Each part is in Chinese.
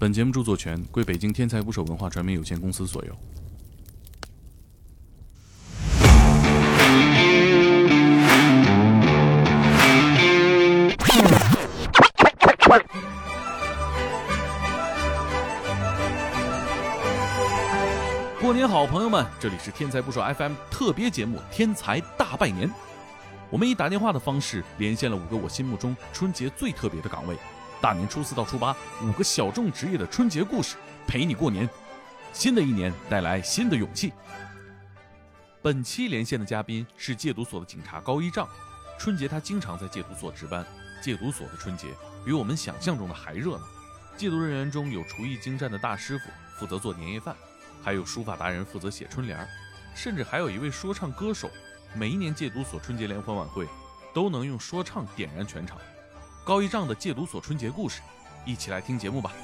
本节目著作权归北京天才捕手文化传媒有限公司所有。过年好，朋友们！这里是天才捕手 FM 特别节目《天才大拜年》。我们以打电话的方式连线了五个我心目中春节最特别的岗位。大年初四到初八，五个小众职业的春节故事陪你过年。新的一年带来新的勇气。本期连线的嘉宾是戒毒所的警察高一丈。春节他经常在戒毒所值班。戒毒所的春节比我们想象中的还热闹。戒毒人员中有厨艺精湛的大师傅负责做年夜饭。还有书法达人负责写春联甚至还有一位说唱歌手。每一年戒毒所春节联欢晚会，都能用说唱点燃全场。高一丈的戒毒所春节故事，一起来听节目吧。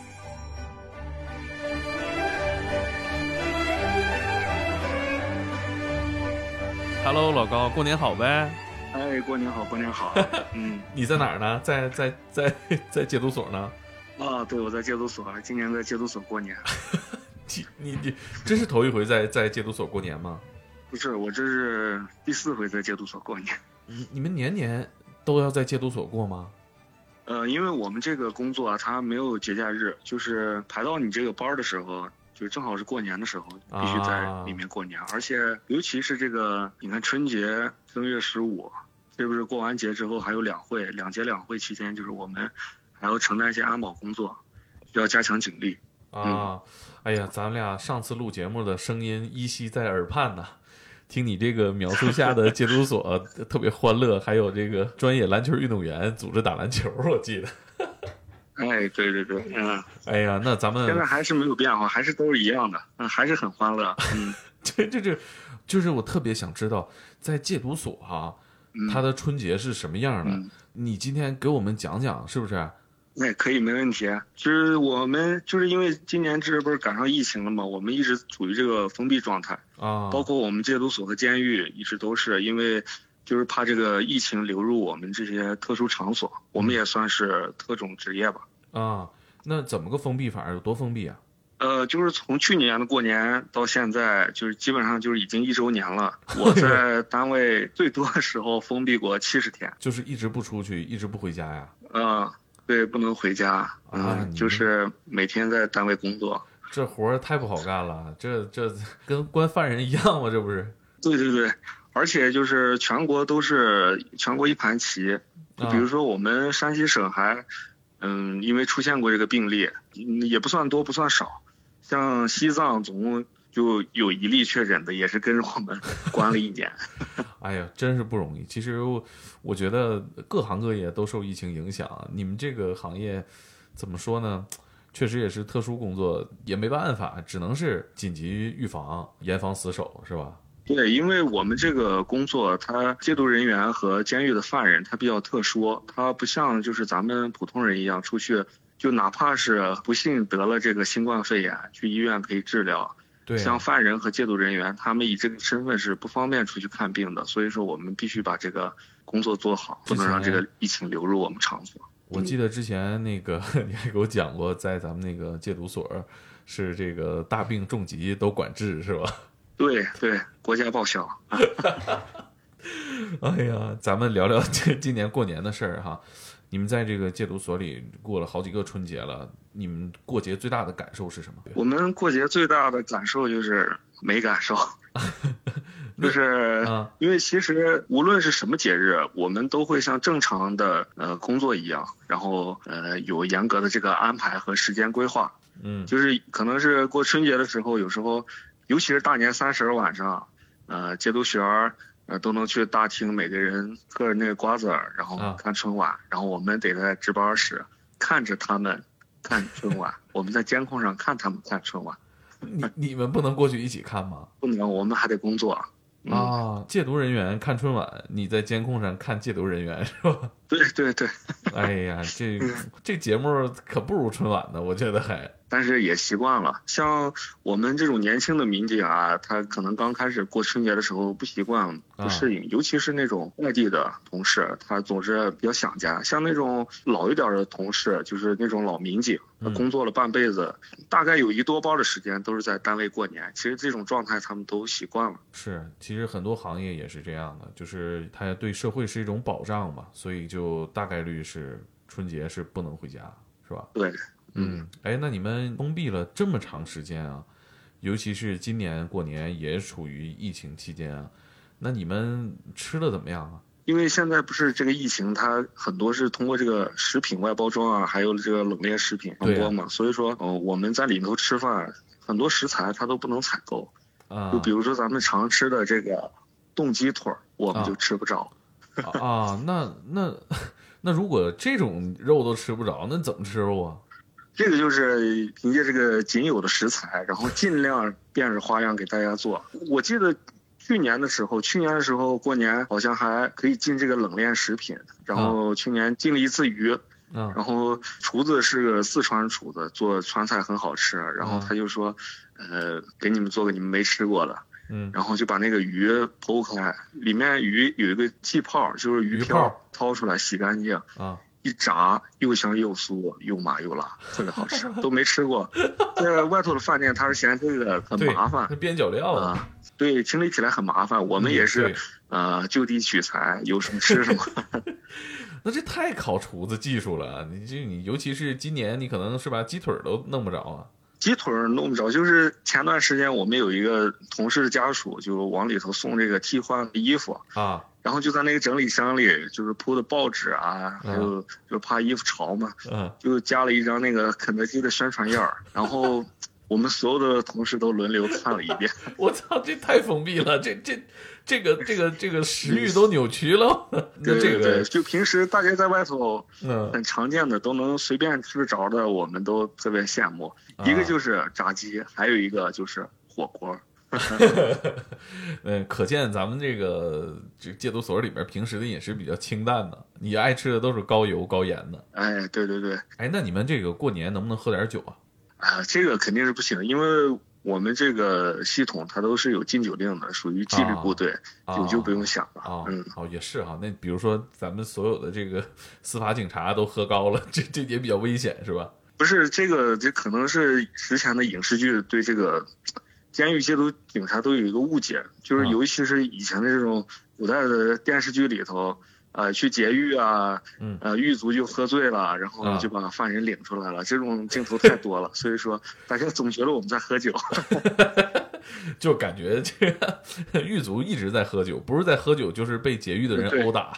Hello，老高，过年好呗？哎，过年好，过年好。嗯，你在哪儿呢？在在在在戒毒所呢？啊，对，我在戒毒所，今年在戒毒所过年。你你你，这是头一回在在戒毒所过年吗？不是，我这是第四回在戒毒所过年。你你们年年都要在戒毒所过吗？呃，因为我们这个工作啊，它没有节假日，就是排到你这个班的时候，就正好是过年的时候，必须在里面过年。而且尤其是这个，你看春节正月十五，这不是过完节之后还有两会，两节两会期间，就是我们还要承担一些安保工作，需要加强警力。啊，哎呀，咱们俩上次录节目的声音依稀在耳畔呢。听你这个描述下的戒毒所 特别欢乐，还有这个专业篮球运动员组织打篮球，我记得。哎，对对对，嗯。哎呀，那咱们现在还是没有变化，还是都是一样的，嗯，还是很欢乐。嗯，这这这，就是我特别想知道，在戒毒所哈，他的春节是什么样的？你今天给我们讲讲，是不是？那可以没问题，就是我们就是因为今年这不是赶上疫情了嘛，我们一直处于这个封闭状态啊，包括我们戒毒所和监狱一直都是因为，就是怕这个疫情流入我们这些特殊场所，我们也算是特种职业吧。啊，那怎么个封闭法？有多封闭啊？呃，就是从去年的过年到现在，就是基本上就是已经一周年了。我在单位最多的时候封闭过七十天，就是一直不出去，一直不回家呀？嗯。对，不能回家啊，就是每天在单位工作，这活儿太不好干了，这这跟关犯人一样吗？这不是？对对对，而且就是全国都是全国一盘棋，比如说我们山西省还，嗯，因为出现过这个病例，也不算多，不算少，像西藏总共。就有一例确诊的，也是跟着我们关了一年。哎呀，真是不容易。其实我觉得各行各业都受疫情影响，你们这个行业怎么说呢？确实也是特殊工作，也没办法，只能是紧急预防、严防死守，是吧？对，因为我们这个工作，它戒毒人员和监狱的犯人，他比较特殊，他不像就是咱们普通人一样出去，就哪怕是不幸得了这个新冠肺炎，去医院可以治疗。对像犯人和戒毒人员，他们以这个身份是不方便出去看病的，所以说我们必须把这个工作做好，不能让这个疫情流入我们场所。我记得之前那个 你还给我讲过，在咱们那个戒毒所，是这个大病重疾都管制，是吧？对对，国家报销。哎呀，咱们聊聊这今年过年的事儿哈。你们在这个戒毒所里过了好几个春节了，你们过节最大的感受是什么？我们过节最大的感受就是没感受，就是因为其实无论是什么节日，我们都会像正常的呃工作一样，然后呃有严格的这个安排和时间规划。嗯，就是可能是过春节的时候，有时候尤其是大年三十晚上，呃戒毒学员。呃，都能去大厅，每个人嗑着那个瓜子儿，然后看春晚，然后我们得在值班室看着他们看春晚，我们在监控上看他们看春晚。你你们不能过去一起看吗？不能，我们还得工作。啊，戒毒人员看春晚，你在监控上看戒毒人员是吧？对对对，哎呀，这这节目可不如春晚呢，我觉得还。但是也习惯了，像我们这种年轻的民警啊，他可能刚开始过春节的时候不习惯、不适应，尤其是那种外地的同事，他总是比较想家。像那种老一点的同事，就是那种老民警，他工作了半辈子，大概有一多半的时间都是在单位过年。其实这种状态他们都习惯了。是，其实很多行业也是这样的，就是他对社会是一种保障嘛，所以就大概率是春节是不能回家，是吧？对。嗯，哎，那你们封闭了这么长时间啊，尤其是今年过年也处于疫情期间啊，那你们吃的怎么样啊？因为现在不是这个疫情，它很多是通过这个食品外包装啊，还有这个冷链食品传播嘛，所以说，哦，我们在里头吃饭，很多食材它都不能采购，啊，就比如说咱们常吃的这个冻鸡腿，我们就吃不着。啊，那那那如果这种肉都吃不着，那怎么吃肉啊？这个就是凭借这个仅有的食材，然后尽量变着花样给大家做。我记得去年的时候，去年的时候过年好像还可以进这个冷链食品，然后去年进了一次鱼，然后厨子是个四川厨子，做川菜很好吃，然后他就说，呃，给你们做个你们没吃过的，嗯，然后就把那个鱼剖开，里面鱼有一个气泡，就是鱼漂，掏出来洗干净，啊。一炸又香又酥又麻又辣，特别好吃，都没吃过。在外头的饭店，他是嫌这个很麻烦，边角料啊，对，清理起来很麻烦。我们也是，呃，就地取材，有什么吃什么。那这太考厨子技术了，你这你尤其是今年，你可能是把鸡腿都弄不着啊。鸡腿弄不着，就是前段时间我们有一个同事的家属就往里头送这个替换的衣服啊。然后就在那个整理箱里，就是铺的报纸啊，还有就怕衣服潮嘛，就加了一张那个肯德基的宣传页儿，然后我们所有的同事都轮流看了一遍。我操，这太封闭了，这这这个这个这个食欲都扭曲了。对对对，就平时大家在外头很常见的都能随便吃着的，我们都特别羡慕。一个就是炸鸡，还有一个就是火锅。嗯，可见咱们这个这戒毒所里面平时的饮食比较清淡的，你爱吃的都是高油高盐的。哎，对对对，哎，那你们这个过年能不能喝点酒啊？啊，这个肯定是不行，因为我们这个系统它都是有禁酒令的，属于纪律部队，酒就不用想了。啊，嗯，哦，也是哈。那比如说咱们所有的这个司法警察都喝高了，这这也比较危险，是吧？不是，这个这可能是之前的影视剧对这个。监狱戒毒警察都有一个误解，就是尤其是以前的这种古代的电视剧里头，呃，去劫狱啊，呃，狱卒就喝醉了，然后就把犯人领出来了，这种镜头太多了，所以说大家总觉得我们在喝酒，就感觉这个狱卒一直在喝酒，不是在喝酒就是被劫狱的人殴打。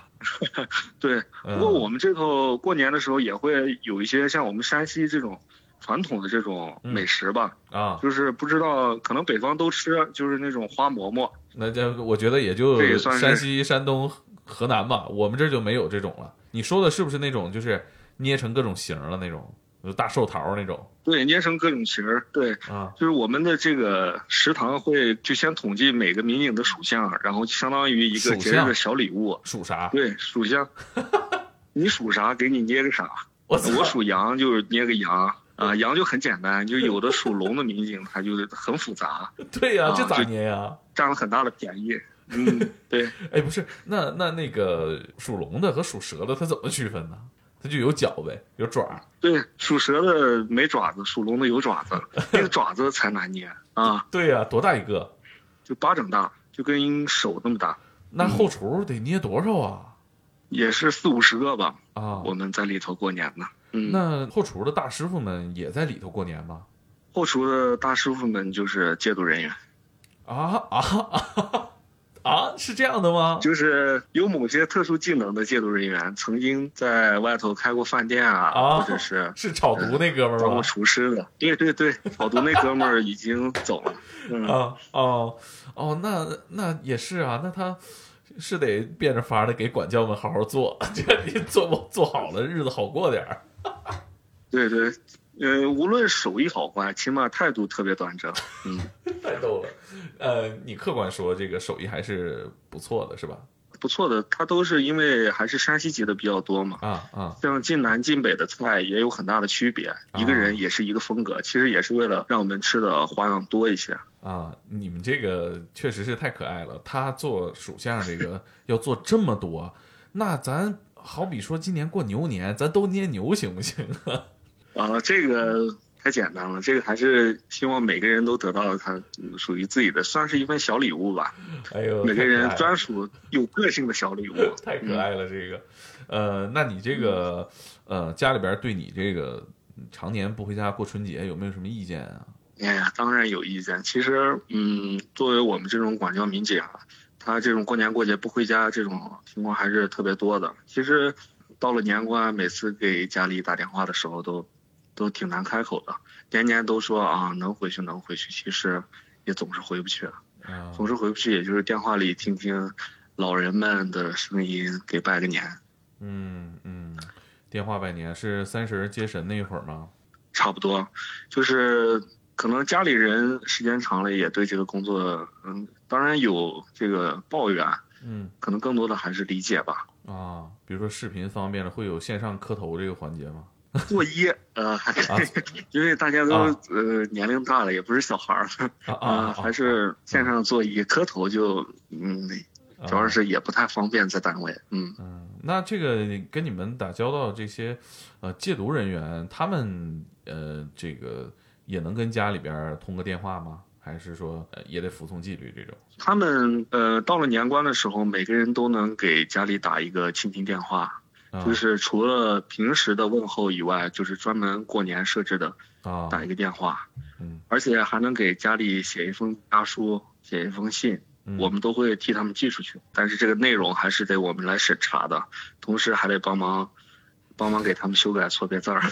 对，不过我们这头过年的时候也会有一些像我们山西这种。传统的这种美食吧，啊，就是不知道，可能北方都吃，就是那种花馍馍。那这我觉得也就山西、山东、河南吧，我们这就没有这种了。你说的是不是那种就是捏成各种形了那种，就大寿桃那种？对，捏成各种形儿。对，啊，就是我们的这个食堂会就先统计每个民警的属相，然后相当于一个节日的小礼物。属啥？对，属相。你属啥？给你捏个啥？我我属羊，就是捏个羊。啊，羊就很简单，就有的属龙的民警，他就是很复杂。对呀，这咋捏呀？占了很大的便宜。嗯，对。哎，不是，那那那个属龙的和属蛇的，它怎么区分呢？它就有脚呗，有爪。对，属蛇的没爪子，属龙的有爪子，那个爪子才难捏啊。对呀，多大一个？就巴掌大，就跟手那么大。那后厨得捏多少啊？也是四五十个吧。啊，我们在里头过年呢。嗯那后厨的大师傅们也在里头过年吗？后厨的大师傅们就是戒毒人员。啊啊啊啊！是这样的吗？就是有某些特殊技能的戒毒人员，曾经在外头开过饭店啊，或者是是炒毒那哥们儿当过厨师的。对对对，炒毒那哥们儿已经走了。啊哦哦，那那也是啊，那他。是得变着法的给管教们好好做，这你做不做好了，日子好过点儿。对对，呃，无论手艺好坏，起码态度特别端正。嗯，太逗了。呃，你客观说这个手艺还是不错的，是吧？不错的，它都是因为还是山西籍的比较多嘛。啊啊像晋南晋北的菜也有很大的区别，一个人也是一个风格，其实也是为了让我们吃的花样多一些。啊！你们这个确实是太可爱了。他做属相这个要做这么多，那咱好比说今年过牛年，咱都捏牛行不行啊？啊，这个太简单了，这个还是希望每个人都得到他嗯属于自己的，算是一份小礼物吧。哎呦，每个人专属有个性的小礼物。太可爱了，这个，呃，那你这个，呃，家里边对你这个常年不回家过春节有没有什么意见啊？哎呀，当然有意见。其实，嗯，作为我们这种管教民警啊，他这种过年过节不回家这种情况还是特别多的。其实，到了年关，每次给家里打电话的时候都，都挺难开口的。年年都说啊，能回去能回去，其实也总是回不去，啊，总是回不去，也就是电话里听听老人们的声音，给拜个年。嗯嗯，电话拜年是三十接神那会儿吗？差不多，就是可能家里人时间长了也对这个工作，嗯，当然有这个抱怨，嗯可能更多的还是理解吧。啊，比如说视频方便了，会有线上磕头这个环节吗？作揖，呃，还是、啊 因为大家都、啊呃年龄大了，也不是小孩儿了，啊 还是线上作揖，磕头就嗯，主要是也不太方便在单位，嗯。嗯，那这个跟你们打交道这些呃戒毒人员，他们呃这个也能跟家里边通个电话吗？还是说呃也得服从纪律这种？他们呃到了年关的时候，每个人都能给家里打一个亲情电话，啊就是除了平时的问候以外，就是专门过年设置的啊，打一个电话，嗯而且还能给家里写一封家书，写一封信，嗯我们都会替他们寄出去。但是这个内容还是得我们来审查的，同时还得帮忙帮忙给他们修改错别字儿。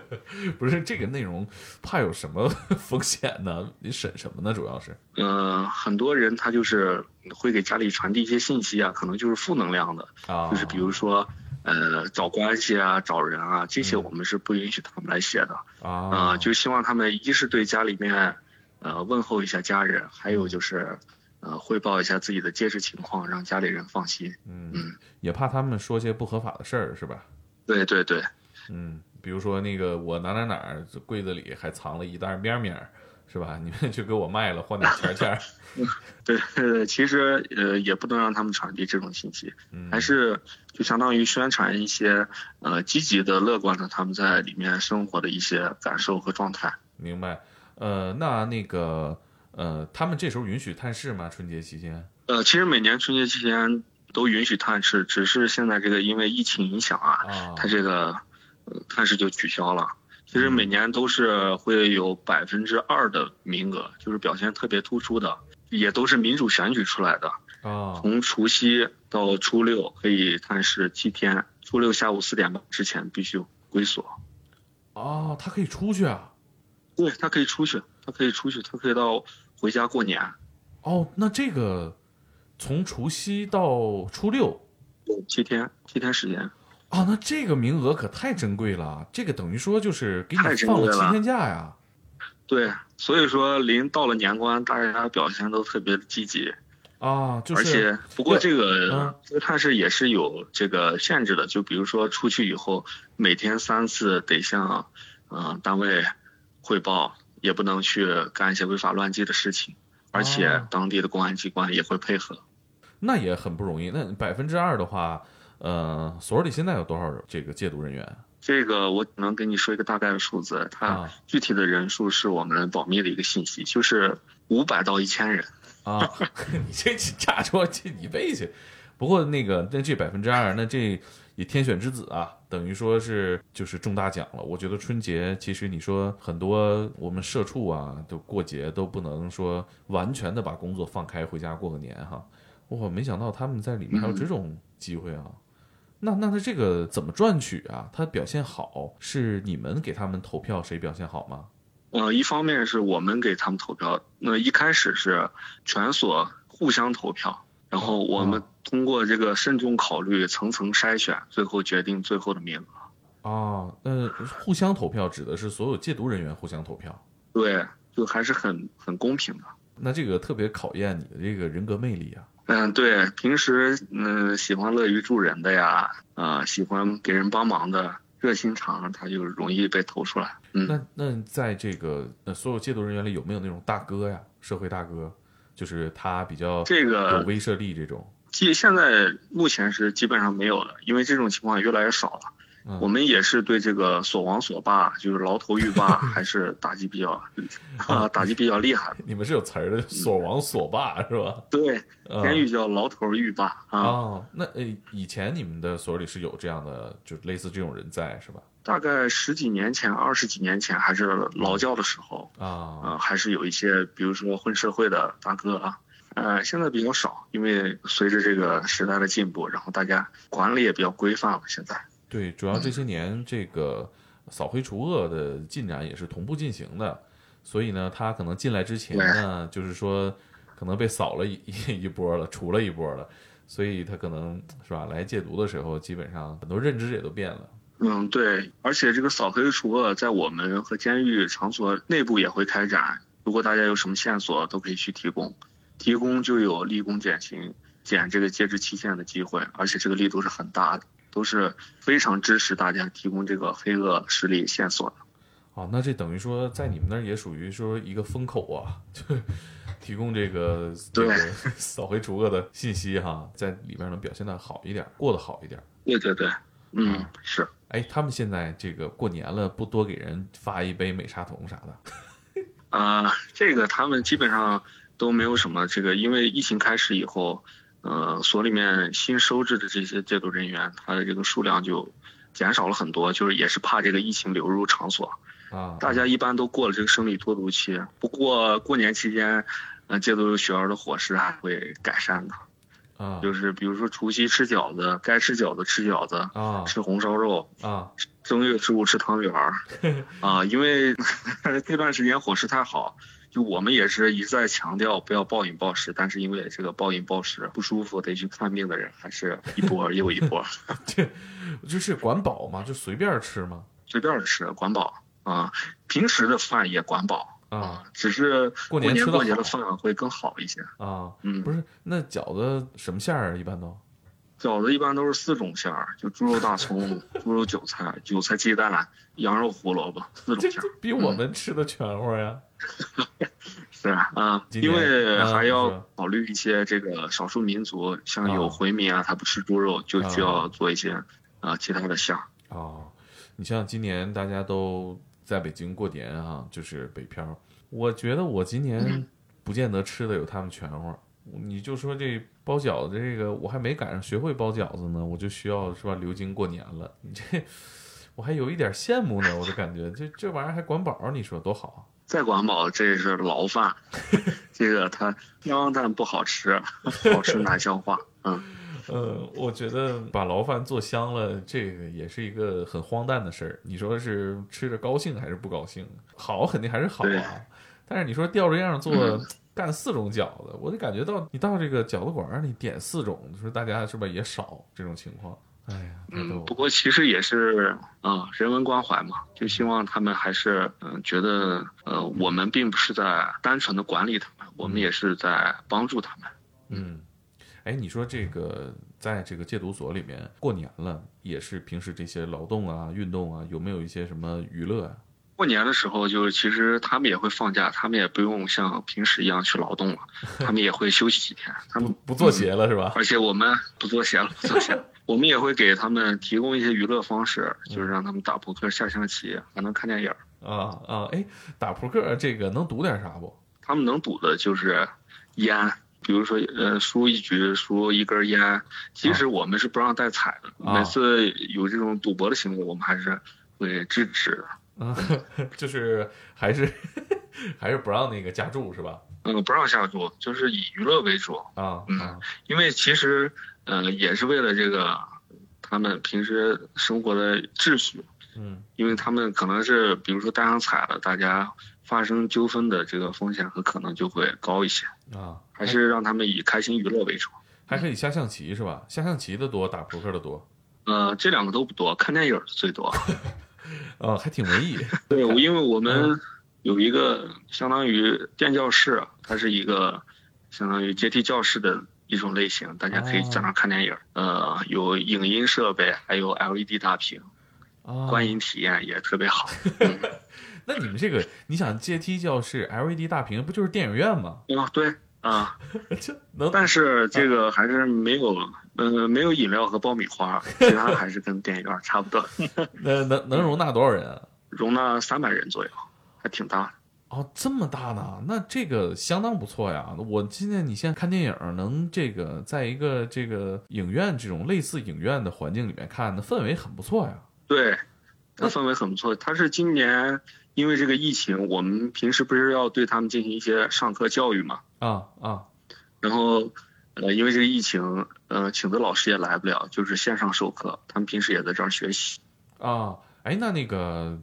不是这个内容，怕有什么 风险呢？你审什么呢？主要是呃，很多人他就是会给家里传递一些信息啊，可能就是负能量的，啊，就是比如说。呃，找关系啊，找人啊，这些嗯我们是不允许他们来写的。啊啊、就希望他们一是对家里面，呃，问候一下家人，还有就是，呃，汇报一下自己的接触情况，让家里人放心。嗯嗯，也怕他们说些不合法的事儿，是吧？对对对，嗯，比如说那个我哪哪哪儿柜子里还藏了一袋面面儿，是吧？你们就给我卖了，换点钱钱儿。对对对，其实呃也不能让他们传递这种信息，嗯，还是就相当于宣传一些呃积极的、乐观的他们在里面生活的一些感受和状态。明白。呃，那那个呃，他们这时候允许探视吗？春节期间？呃，其实每年春节期间都允许探视，只是现在这个因为疫情影响啊，啊，它这个呃探视就取消了。其实每年都是会有百分之二的名额，就是表现特别突出的，也都是民主选举出来的。啊从除夕到初六可以探视七天，初六下午四点半之前必须归所。哦，他可以出去啊。对他可以出去，他可以出去，他可以到回家过年。哦，那这个从除夕到初六七天，七天时间。啊，那这个名额可太珍贵了。这个等于说就是给你放了七天假呀。对，所以说临到了年关，大家表现都特别积极。啊，就是而且，不过这嗯个这个探视也是有这个限制的，就比如说出去以后，每天三次得向呃单位汇报，也不能去干一些违法乱纪的事情，而且哦当地的公安机关也会配合。那也很不容易。那百分之二的话，呃，所里现在有多少这个戒毒人员这个我只能跟你说一个大概的数字，它啊？具体的人数是我们保密的一个信息，就是五百到一千人。啊，你这假说这你背去。不过那个，那这百分之二，那这也天选之子啊，等于说是就是中大奖了。我觉得春节其实你说很多我们社畜啊，都过节都不能说完全的把工作放开回家过个年哈。我没想到他们在里面还有这种机会啊。那那他这个怎么赚取啊？他表现好是你们给他们投票谁表现好吗？呃，一方面是我们给他们投票，那一开始是全所互相投票，然后我们通过这个慎重考虑、层层筛选，最后决定最后的名额。啊，呃，互相投票指的是所有戒毒人员互相投票。对，就还是很很公平的。那这个特别考验你的这个人格魅力啊！嗯，对，平时嗯喜欢乐于助人的呀，啊，喜欢给人帮忙的热心肠，他就容易被投出来。嗯，那那在这个呃所有戒毒人员里，有没有那种大哥呀，社会大哥，就是他比较这个有威慑力这种？基现在目前是基本上没有了，因为这种情况越来越少了。嗯我们也是对这个所王所霸，就是牢头狱霸，还是打击比较啊，打击比较厉害。你们是有词儿的，所王所霸是吧？对，嗯监狱叫牢头狱霸啊。哦，那呃，以前你们的所里是有这样的，就类似这种人在是吧？大概十几年前、二十几年前，还是劳教的时候，啊，呃，还是有一些，比如说混社会的大哥啊，呃，现在比较少，因为随着这个时代的进步，然后大家管理也比较规范了。现在，对，主要这些年这个扫黑除恶的进展也是同步进行的，所以呢，他可能进来之前呢，就是说可能被扫了一一 一波了，除了一波了，所以他可能是吧，来戒毒的时候，基本上很多认知也都变了。嗯，对，而且这个扫黑除恶在我们和监狱场所内部也会开展，如果大家有什么线索，都可以去提供，提供就有立功减刑、减这个戒治期限的机会，而且这个力度是很大的，都是非常支持大家提供这个黑恶势力线索的。哦，那这等于说在你们那儿也属于说一个风口啊，就提供这个这个扫黑除恶的信息哈，在里边能表现的好一点，过得好一点。对对对，嗯，是。哎，他们现在这个过年了，不多给人发一杯美沙酮啥的？啊、这个他们基本上都没有什么这个，因为疫情开始以后，呃，所里面新收治的这些戒毒人员，他的这个数量就减少了很多，就是也是怕这个疫情流入场所，啊，大家一般都过了这个生理脱毒期。不过过年期间，呃，戒毒学员的伙食还会改善的，啊。就是比如说除夕吃饺子，该吃饺子吃饺子，啊吃红烧肉，啊。正月十五吃汤圆儿，啊，因为 这段时间伙食太好，就我们也是一再强调不要暴饮暴食，但是因为这个暴饮暴食不舒服得去看病的人还是一波又一波，就是管饱嘛，就随便吃嘛。随便吃管饱啊，平时的饭也管饱啊，只是过年过节的好饭会更好一些。啊，嗯，不是，那饺子什么馅儿啊？一般都饺子一般都是四种馅儿，就猪肉大葱、猪肉韭菜、韭菜鸡蛋、羊肉胡萝卜四种馅儿。比我们吃的全乎呀。是啊，今年因为还要考虑一些这个少数民族，像啊有回民啊，他不吃猪肉，就需要做一些啊其他的馅儿。哦，你像今年大家都在北京过年啊，就是北漂。我觉得我今年不见得吃的有他们全乎。你就说这包饺子这个，我还没赶上学会包饺子呢，我就需要是吧流经过年了。你这我还有一点羡慕呢，我就感觉这这玩意儿还管饱，你说多好啊！再管饱，这是牢饭，这个它香但不好吃，好吃难消化。嗯，呃，我觉得把牢饭做香了，这个也是一个很荒诞的事儿。你说是吃着高兴还是不高兴？好肯定还是好啊，但是你说吊着样做、嗯干四种饺子，我就感觉到你到这个饺子馆儿，你点四种，你说大家是不是也少这种情况？哎呀，不过其实也是啊、人文关怀嘛，就希望他们还是嗯、觉得呃我们并不是在单纯的管理他们，我们也是在帮助他们。嗯，哎，你说这个在这个戒毒所里面过年了，也是平时这些劳动啊、运动啊，有没有一些什么娱乐啊？过年的时候，就是其实他们也会放假，他们也不用像平时一样去劳动了，他们也会休息几天。他们不做鞋了是吧？而且我们不做鞋了，不做鞋了，我们也会给他们提供一些娱乐方式，就是让他们打扑克、下象棋，还能看电影。啊啊，哎，打扑克这个能赌点啥不？他们能赌的就是烟，比如说呃输一局输一根烟，即使我们是不让带彩的，啊每次有这种赌博的行为，我们还是会制止的。啊，就是还是还是不让那个加注是吧？嗯，不让下注，就是以娱乐为主。啊嗯啊因为其实，呃，也是为了这个他们平时生活的秩序，嗯因为他们可能是比如说带上彩了，大家发生纠纷的这个风险和可能就会高一些，啊，还是让他们以开心娱乐为主。还可以下象棋是吧？下象棋的多，打扑克的多，呃，这两个都不多，看电影的最多。啊，还挺文艺 对，我因为我们有一个相当于电教室，它是一个相当于阶梯教室的一种类型，大家可以在那看电影。呃，有影音设备，还有 LED 大屏，观影体验也特别好。那你们这个，你想阶梯教室 LED 大屏，不就是电影院吗？啊，对啊，能。但是这个还是没有，呃，没有饮料和爆米花，其他还是跟电影院差不多。那能能容纳多少人啊？容纳三百人左右，还挺大。哦，这么大呢？那这个相当不错呀。我今天你现在看电影，能这个在一个这个影院这种类似影院的环境里面看，那氛围很不错呀。对，那氛围很不错。他是今年。因为这个疫情，我们平时不是要对他们进行一些上课教育嘛？啊啊，然后，呃，因为这个疫情，呃，请的老师也来不了，就是线上授课，他们平时也在这儿学习。啊，哎，那那个，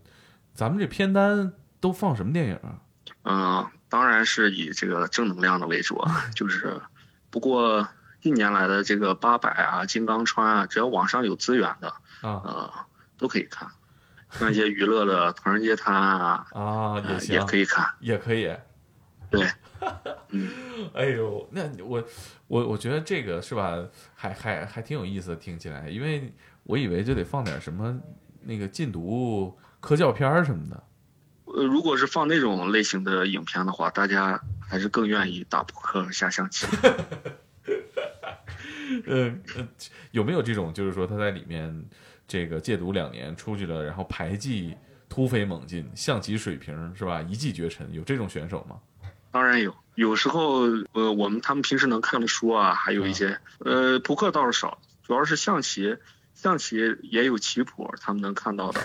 咱们这片单都放什么电影啊？嗯，当然是以这个正能量的为主啊，就是，不过近年来的这个八佰啊、金刚川啊，只要网上有资源的啊，呃，都可以看。像一些娱乐的《唐人街探案》啊，啊也行，也可以看，也可以。对，嗯，哎呦，那我我我觉得这个是吧，还还还挺有意思的，听起来，因为我以为就得放点什么那个禁毒科教片什么的。呃，如果是放那种类型的影片的话，大家还是更愿意打扑克、下象棋。嗯，有没有这种，就是说他在里面？这个戒毒两年出去了，然后牌技突飞猛进，象棋水平是吧？一骑绝尘，有这种选手吗？当然有，有时候呃，我们他们平时能看的书啊，还有一些呃，扑克倒是少，主要是象棋，象棋也有棋谱，他们能看到的，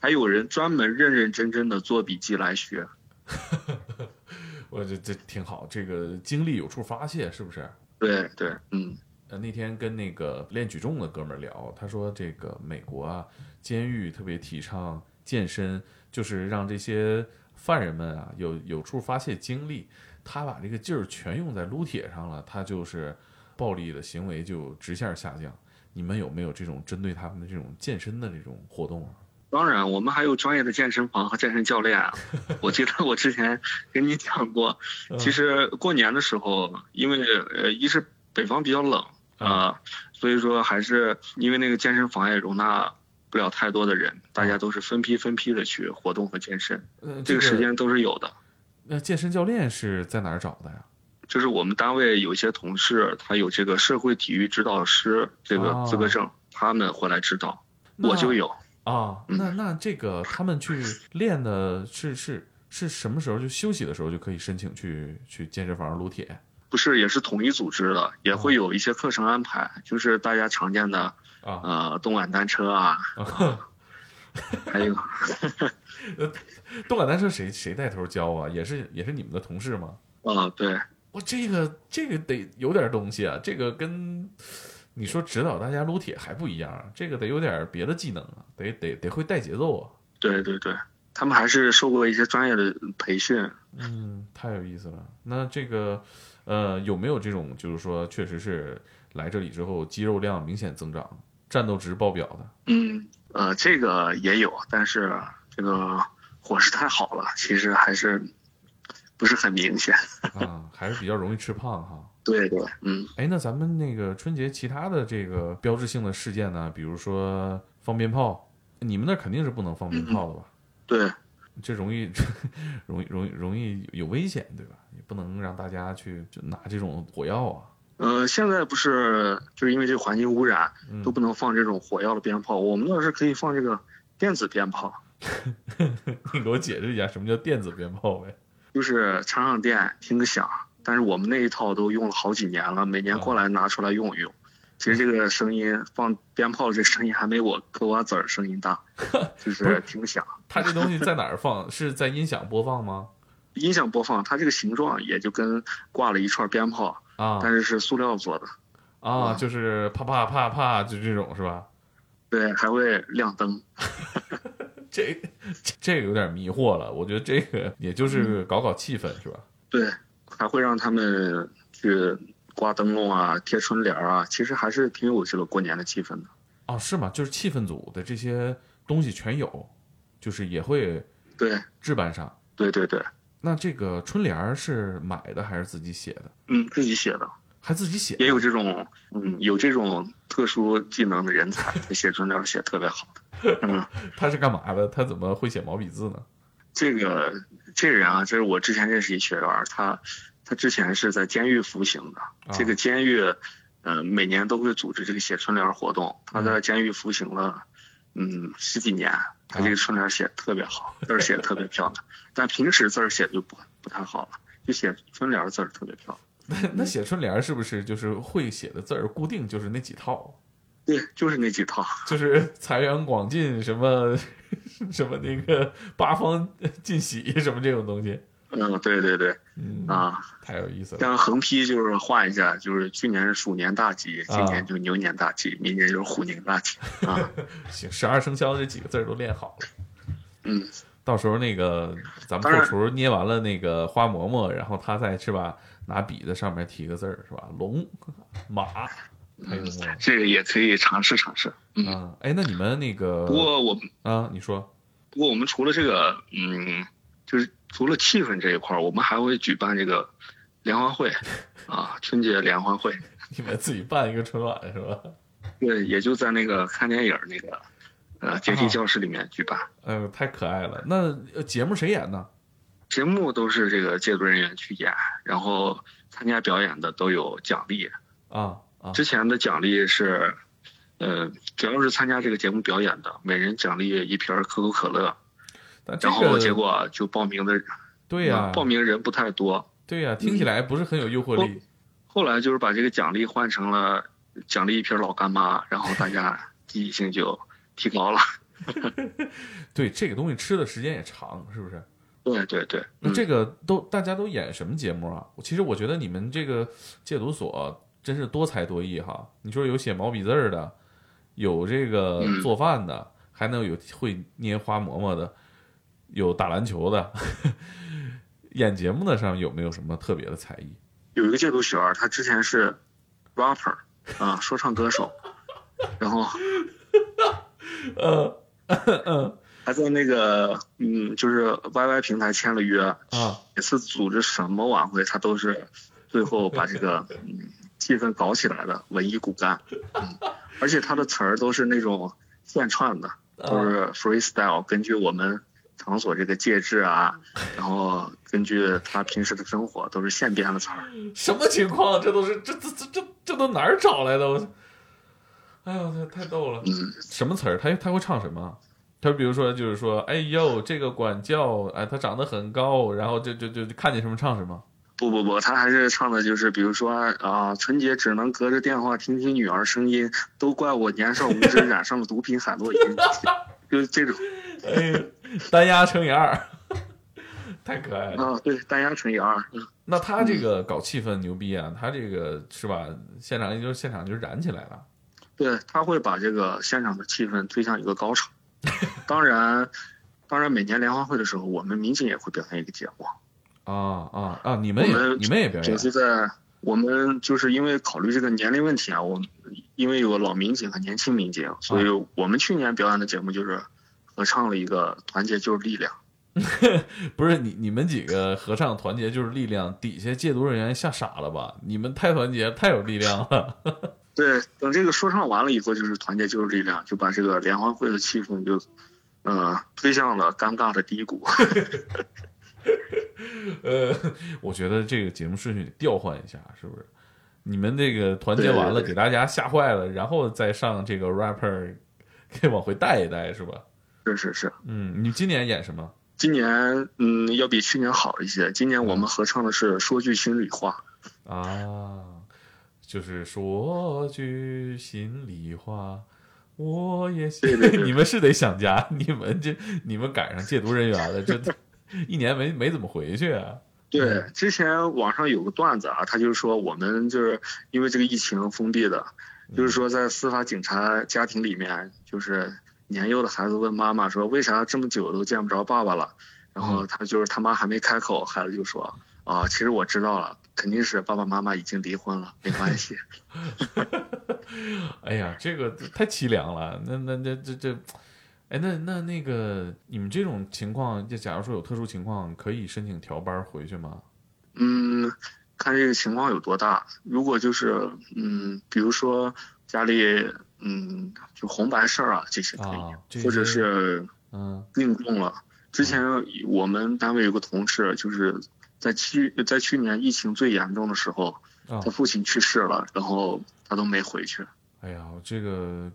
还有人专门认认真真的做笔记来学。我这这挺好，这个精力有处发泄，是不是？对对，嗯。呃，那天跟那个练举重的哥们儿聊，他说这个美国啊，监狱特别提倡健身，就是让这些犯人们啊有有处发泄精力。他把这个劲儿全用在撸铁上了，他就是暴力的行为就直线下降。你们有没有这种针对他们的这种健身的这种活动啊？当然，我们还有专业的健身房和健身教练啊。我记得我之前跟你讲过，其实过年的时候，因为呃，一是北方比较冷。啊，所以说还是因为那个健身房也容纳不了太多的人，大家都是分批分批的去活动和健身，这个时间都是有的。那健身教练是在哪儿找的呀？就是我们单位有一些同事，他有这个社会体育指导师这个资格证，他们会来指导，我就有啊。那那这个他们去练的是是是什么时候？就休息的时候就可以申请去去健身房撸铁。不是，也是统一组织的，也会有一些课程安排，就是大家常见的啊，呃，动感单车啊，还有，动感单车谁谁带头教啊？也是也是你们的同事吗？啊，对，我这个这个得有点东西啊，这个跟你说指导大家撸铁还不一样，这个得有点别的技能啊，得得得会带节奏啊。对对对，他们还是受过一些专业的培训。嗯，太有意思了。那这个。呃，有没有这种，就是说，确实是来这里之后肌肉量明显增长，战斗值爆表的？嗯，呃，这个也有，但是这个伙食太好了，其实还是不是很明显。啊，还是比较容易吃胖哈。对对，嗯。哎，那咱们那个春节其他的这个标志性的事件呢？比如说放鞭炮，你们那肯定是不能放鞭炮的吧？对。这容易，容易，容易，容易有危险，对吧？也不能让大家去就拿这种火药啊。呃，现在不是就是因为这个环境污染，都不能放这种火药的鞭炮。我们那是可以放这个电子鞭炮。你给我解释一下什么叫电子鞭炮呗？就是插上电，听个响。但是我们那一套都用了好几年了，每年过来拿出来用一用。其实这个声音放鞭炮，这声音还没我嗑瓜子儿声音大，就是听个响。它这东西在 哪儿放？是在音响播放吗？音响播放，它这个形状也就跟挂了一串鞭炮啊，但是是塑料做的啊，就是啪啪啪啪，就这种是吧？对，还会亮灯。这这个有点迷惑了，我觉得这个也就是搞搞气氛是吧？对，还会让他们去。挂灯笼啊，贴春联啊，其实还是挺有这个过年的气氛的。哦，是吗？就是气氛组的这些东西全有，就是也会对置办上。对对对。那这个春联是买的还是自己写的？嗯，自己写的。还自己写，也有这种嗯有这种特殊技能的人才，他写春联写特别好的。嗯，他是干嘛的？他怎么会写毛笔字呢？这个这个人啊，这是我之前认识一学员，他他之前是在监狱服刑的。这个监狱，呃，每年都会组织这个写春联活动。他在监狱服刑了，嗯，十几年。他这个春联写的特别好，字儿写的特别漂亮。但平时字儿写的就不不太好了，就写春联字儿特别漂亮。那 那写春联是不是就是会写的字儿固定就是那几套？对，就是那几套，就是财源广进什么。什么那个八方进喜什么这种东西？嗯，对对对，嗯啊，太有意思了。像横批就是画一下，就是去年是鼠年大吉，今年就牛年大吉，明年就是虎年大吉啊。行，十二生肖这几个字都练好了。嗯，到时候那个咱们后厨捏完了那个花馍馍，然后他再是吧，拿笔在上面提个字儿是吧？龙马。还有这个也可以尝试尝试。嗯，哎，那你们那个，不过我啊，你说，不过我们除了这个，嗯，就是除了气氛这一块儿，我们还会举办这个联欢会 啊，春节联欢会。你们自己办一个春晚是吧？对，也就在那个看电影那个呃阶梯教室里面举办。哎呦，太可爱了！那节目谁演呢？节目都是这个戒毒人员去演，然后参加表演的都有奖励啊。之前的奖励是，呃，只要是参加这个节目表演的，每人奖励一瓶可口可乐。然后结果就报名的，对呀，报名人不太多。对呀，听起来不是很有诱惑力。后来就是把这个奖励换成了奖励一瓶老干妈，然后大家 积极性就提高了。对，这个东西吃的时间也长，是不是？对对对。那这个都大家都演什么节目啊？其实我觉得你们这个戒毒所。真是多才多艺哈！你说有写毛笔字儿的，有这个做饭的，还能有会捏花馍馍的，有打篮球的，演节目的上有没有什么特别的才艺？有一个戒毒学员，他之前是 rapper 啊，说唱歌手，然后，嗯嗯，还在那个嗯，就是 YY 平台签了约啊，每次组织什么晚会，他都是最后把这个嗯。气氛搞起来的文艺骨干，嗯，而且他的词儿都是那种现串的，都是 freestyle，根据我们场所这个介质啊，然后根据他平时的生活，都是现编的词儿。什么情况？这都是这这这这这都哪儿找来的？我，哎呦，太太逗了。嗯，什么词儿？他他会唱什么？他比如说就是说，哎呦，这个管教，哎，他长得很高，然后就就就看见什么唱什么。不不不，他还是唱的，就是比如说啊，春节只能隔着电话听听女儿声音，都怪我年少无知染上了毒品海洛因，就是这种，哎，单压乘以二，太可爱了啊！对，单压乘以二。那他这个搞气氛牛逼啊，他这个是吧？现场就是现场就燃起来了。对他会把这个现场的气氛推向一个高潮。当然，当然每年联欢会的时候，我们民警也会表演一个节目。啊啊啊！你们也你们也表演？就是在我们就是因为考虑这个年龄问题啊，我因为有老民警和年轻民警，所以我们去年表演的节目就是合唱了一个《团结就是力量》。不是你你们几个合唱《团结就是力量》，底下戒毒人员吓傻了吧？你们太团结，太有力量了。对，等这个说唱完了以后，就是《团结就是力量》，就把这个联欢会的气氛就呃推向了尴尬的低谷。呃，我觉得这个节目顺序得调换一下，是不是？你们这个团结完了，给大家吓坏了，然后再上这个 rapper，可以往回带一带，是吧？是是是。嗯，你今年演什么？今年嗯，要比去年好一些。今年我们合唱的是《说句心里话》啊，就是说句心里话，我也对对对，你们是得想家，你们这你们赶上戒毒人员了，这。一年没没怎么回去啊？对，之前网上有个段子啊，他就是说我们就是因为这个疫情封闭的，就是说在司法警察家庭里面，就是年幼的孩子问妈妈说为啥这么久都见不着爸爸了，然后他就是他妈还没开口，孩子就说啊，其实我知道了，肯定是爸爸妈妈已经离婚了，没关系。哎呀，这个太凄凉了，那那那这这。哎，那那那个，你们这种情况，就假如说有特殊情况，可以申请调班回去吗？嗯，看这个情况有多大。如果就是嗯，比如说家里嗯就红白事儿啊这些可以，啊，或者是嗯病重了。之前我们单位有个同事，就是在去在去年疫情最严重的时候，啊他，父亲去世了，然后他都没回去。哎呀，这个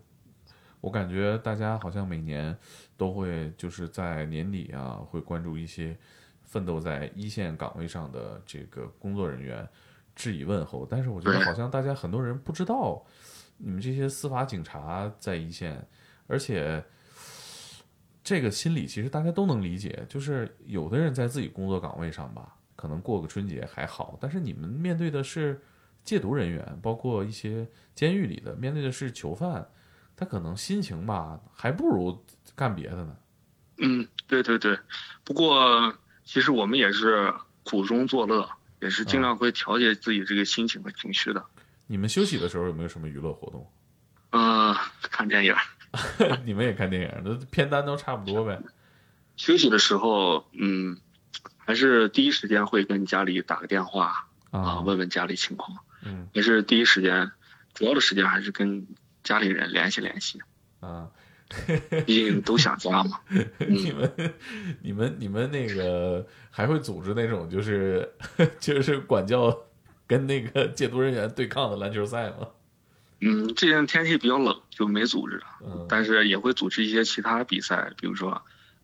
我感觉大家好像每年都会就是在年底啊，会关注一些奋斗在一线岗位上的这个工作人员，致以问候。但是我觉得好像大家很多人不知道，你们这些司法警察在一线，而且。这个心理其实大家都能理解，就是有的人在自己工作岗位上吧，可能过个春节还好，但是你们面对的是戒毒人员，包括一些监狱里的，面对的是囚犯，他可能心情吧，还不如干别的呢。嗯，对对对。不过其实我们也是苦中作乐，也是尽量会调节自己这个心情和情绪的。你们休息的时候有没有什么娱乐活动？嗯、看电影。你们也看电影，那片单都差不多呗。休息的时候，嗯，还是第一时间会跟家里打个电话啊，啊，问问家里情况。嗯也是第一时间，主要的时间还是跟家里人联系联系，啊，毕竟都想家嘛。你们你们你们那个还会组织那种就是 就是管教跟那个戒毒人员对抗的篮球赛吗？嗯，最近天气比较冷，就没组织了。嗯但是也会组织一些其他比赛，比如说，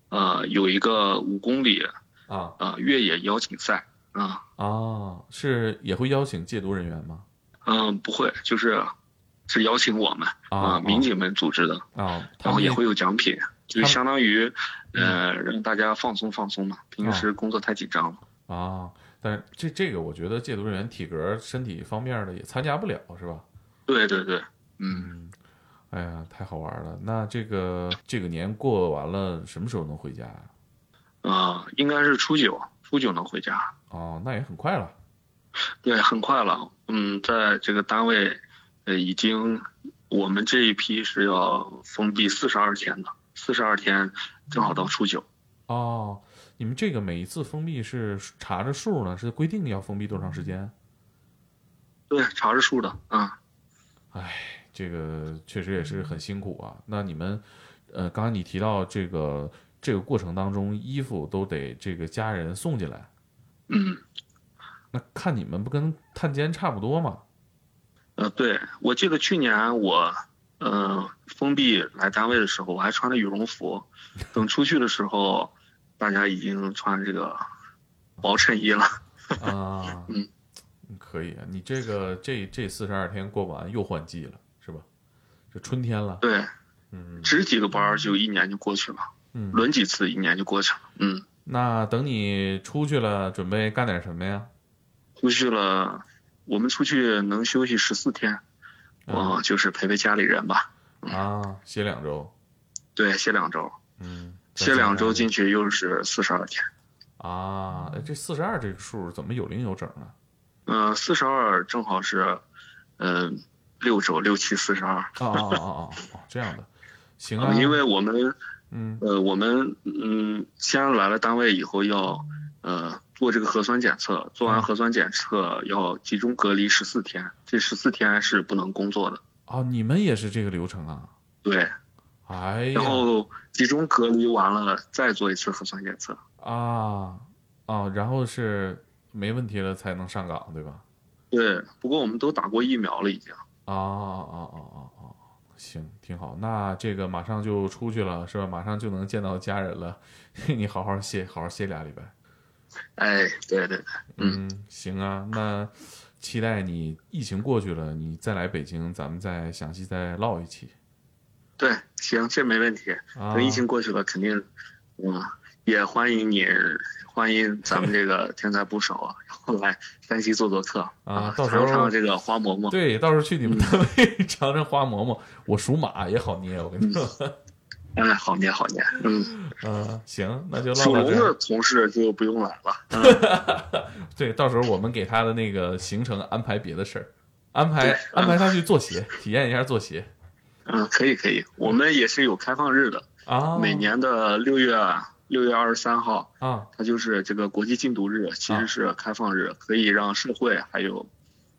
呃，有一个五公里啊呃越野邀请赛啊，啊，是也会邀请戒毒人员吗？嗯、不会，就是是邀请我们啊民警们组织的，啊，然后也会有奖品，就相当于呃让大家放松放松嘛，平时工作太紧张了。啊，但是这这个我觉得戒毒人员体格、身体方面的也参加不了，是吧？对对对，嗯，嗯，哎呀，太好玩了。那这个这个年过完了，什么时候能回家呀？呃，应该是初九，初九能回家。哦，那也很快了。对，很快了。嗯，在这个单位，呃，已经我们这一批是要封闭四十二天的，四十二天正好到初九。哦，你们这个每一次封闭是查着数呢？是规定要封闭多长时间？对，查着数的啊。哎，这个确实也是很辛苦啊。那你们，呃，刚才你提到这个这个过程当中，衣服都得这个家人送进来，嗯，那看你们不跟探监差不多吗？呃，对，我记得去年我，呃，封闭来单位的时候，我还穿着羽绒服，等出去的时候，大家已经穿这个薄衬衣了。啊，嗯，可以啊。你这个这这四十二天过完又换季了，是吧？这春天了，对，嗯值几个班就一年就过去了，嗯。轮几次一年就过去了。嗯，那等你出去了，准备干点什么呀？出去了，我们出去能休息十四天，我、就是陪陪家里人吧。啊，歇两周，对，歇两周，嗯，歇两周进进去又是四十二天。啊。哎这四十二这个数怎么有零有整呢？嗯、四十二正好是，嗯、六周六七四十二。哦哦哦哦哦，这样的，行啊。因为我们嗯呃我们嗯先来了单位以后要呃做这个核酸检测，做完嗯核酸检测要集中隔离十四天，这十四天是不能工作的。哦，你们也是这个流程啊？对，哎呀然后集中隔离完了再做一次核酸检测。啊啊，然后是没问题了才能上岗，对吧？对，不过我们都打过疫苗了已经。啊啊啊啊啊啊！行，挺好。那这个马上就出去了，是吧？马上就能见到家人了，你好好歇，好好歇俩礼拜。哎，对对对，嗯，行啊，那期待你疫情过去了，你再来北京，咱们再详细再唠一期对，行，这没问题。啊等。疫情过去了，肯定，嗯，也欢迎你，欢迎咱们这个 天才捕手啊，然后来山西做做客啊到时候尝尝这个花馍馍。对，到时候去你们单位 尝尝花馍馍，我属马也好捏，我跟你说。哎，好捏好捏，嗯，嗯，行，那就唠属龙的到这儿。同事就不用来了。对，到时候我们给他的那个行程安排别的事儿，安排对安排他去做鞋，体验一下做鞋嗯，可以可以，我们也是有开放日的，啊。每年的六月六六月二十三号啊，它就是这个国际禁毒日，其实是开放日，可以让社会还有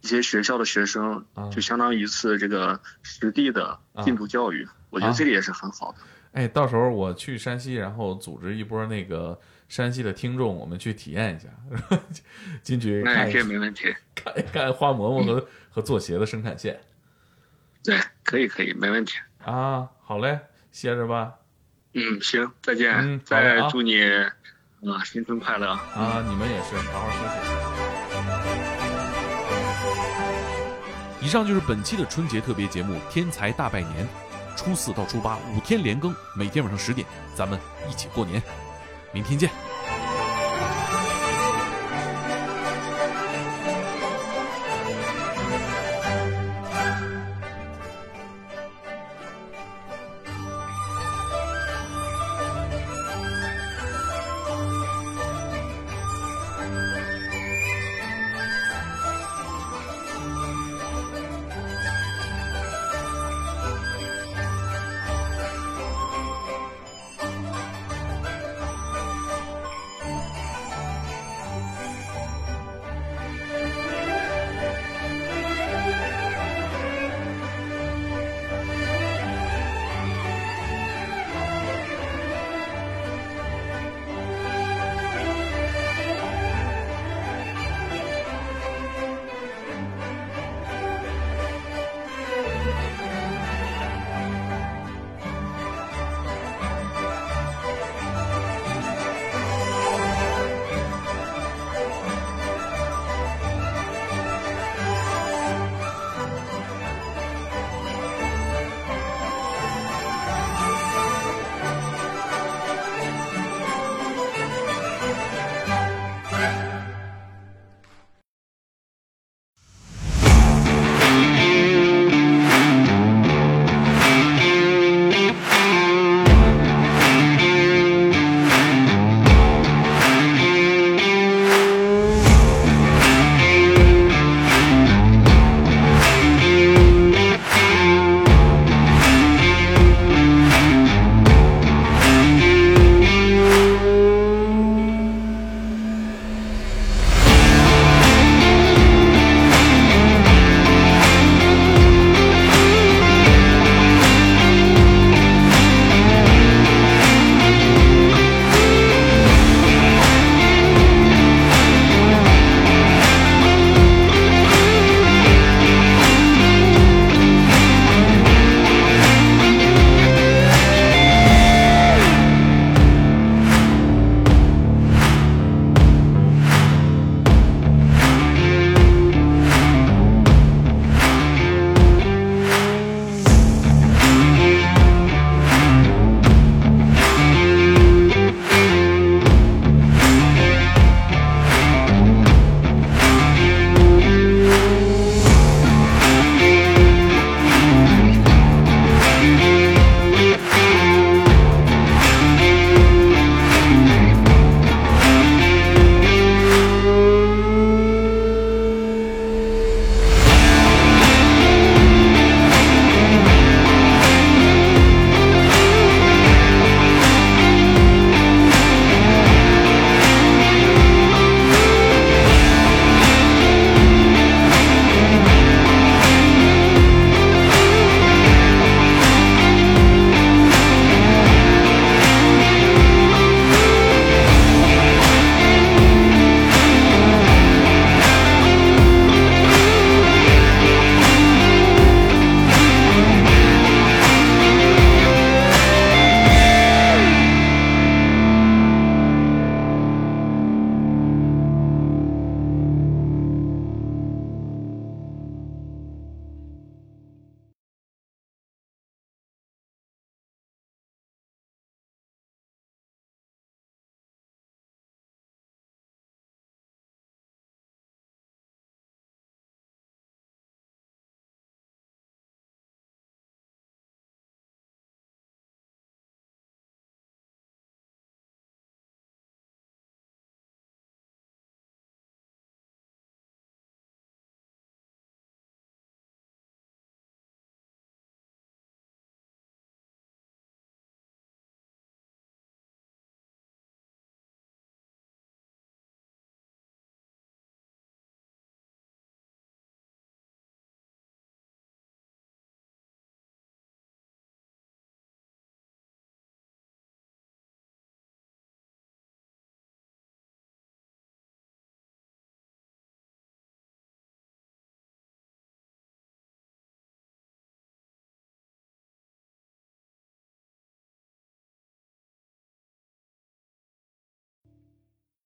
一些学校的学生，就相当于一次这个实地的禁毒教育。我觉得这个也是很好的。哎，到时候我去山西，然后组织一波那个山西的听众，我们去体验一下，进去看。这没问题。看一看花馍馍和和做鞋的生产线。对，可以可以，没问题。啊，好嘞，歇着吧。嗯，行，再见。嗯，再祝你啊新春快乐啊！你们也是，好好休息。以上就是本期的春节特别节目《天才大拜年》，初四到初八五天连更，每天晚上十点，咱们一起过年。明天见。